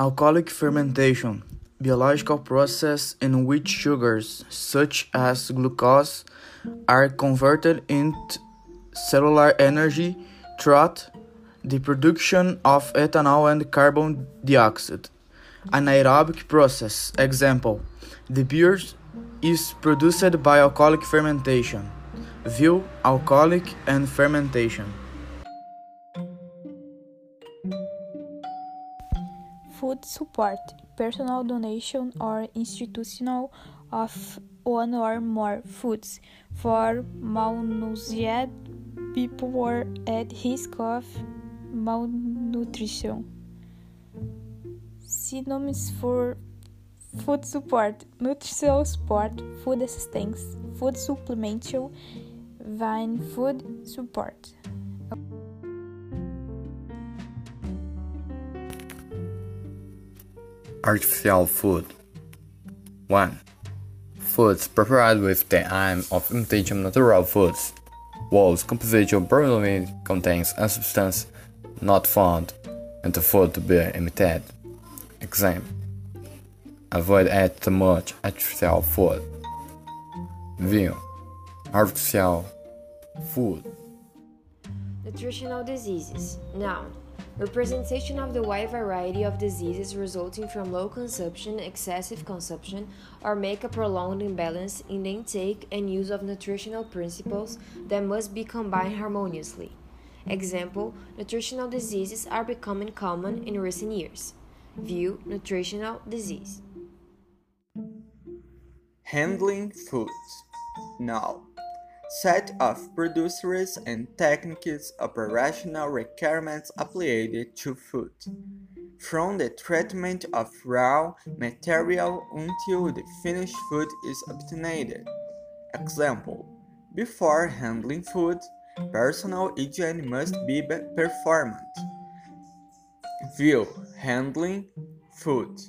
Alcoholic fermentation, biological process in which sugars, such as glucose, are converted into cellular energy through the production of ethanol and carbon dioxide. Anaerobic process, example, the beer is produced by alcoholic fermentation. View alcoholic and fermentation. Food support, personal donation or institutional of one or more foods for malnourished people or at risk of malnutrition. Synonyms for food support, nutritional support, food assistance, food supplementation, vine food support. Artificial food 1. Foods prepared with the aim of imitating natural foods. Whose composition probably contains a substance not found in the food to be imitated. Example Avoid eating too much artificial food. View Artificial food. Nutritional diseases. Noun. Representation of the wide variety of diseases resulting from low consumption, excessive consumption, or make a prolonged imbalance in the intake and use of nutritional principles that must be combined harmoniously. Example, nutritional diseases are becoming common in recent years. View nutritional disease. Handling foods. Now, set of producers and techniques operational requirements applied to food, from the treatment of raw material until the finished food is obtained. Example, before handling food, personal hygiene must be performed. View handling food.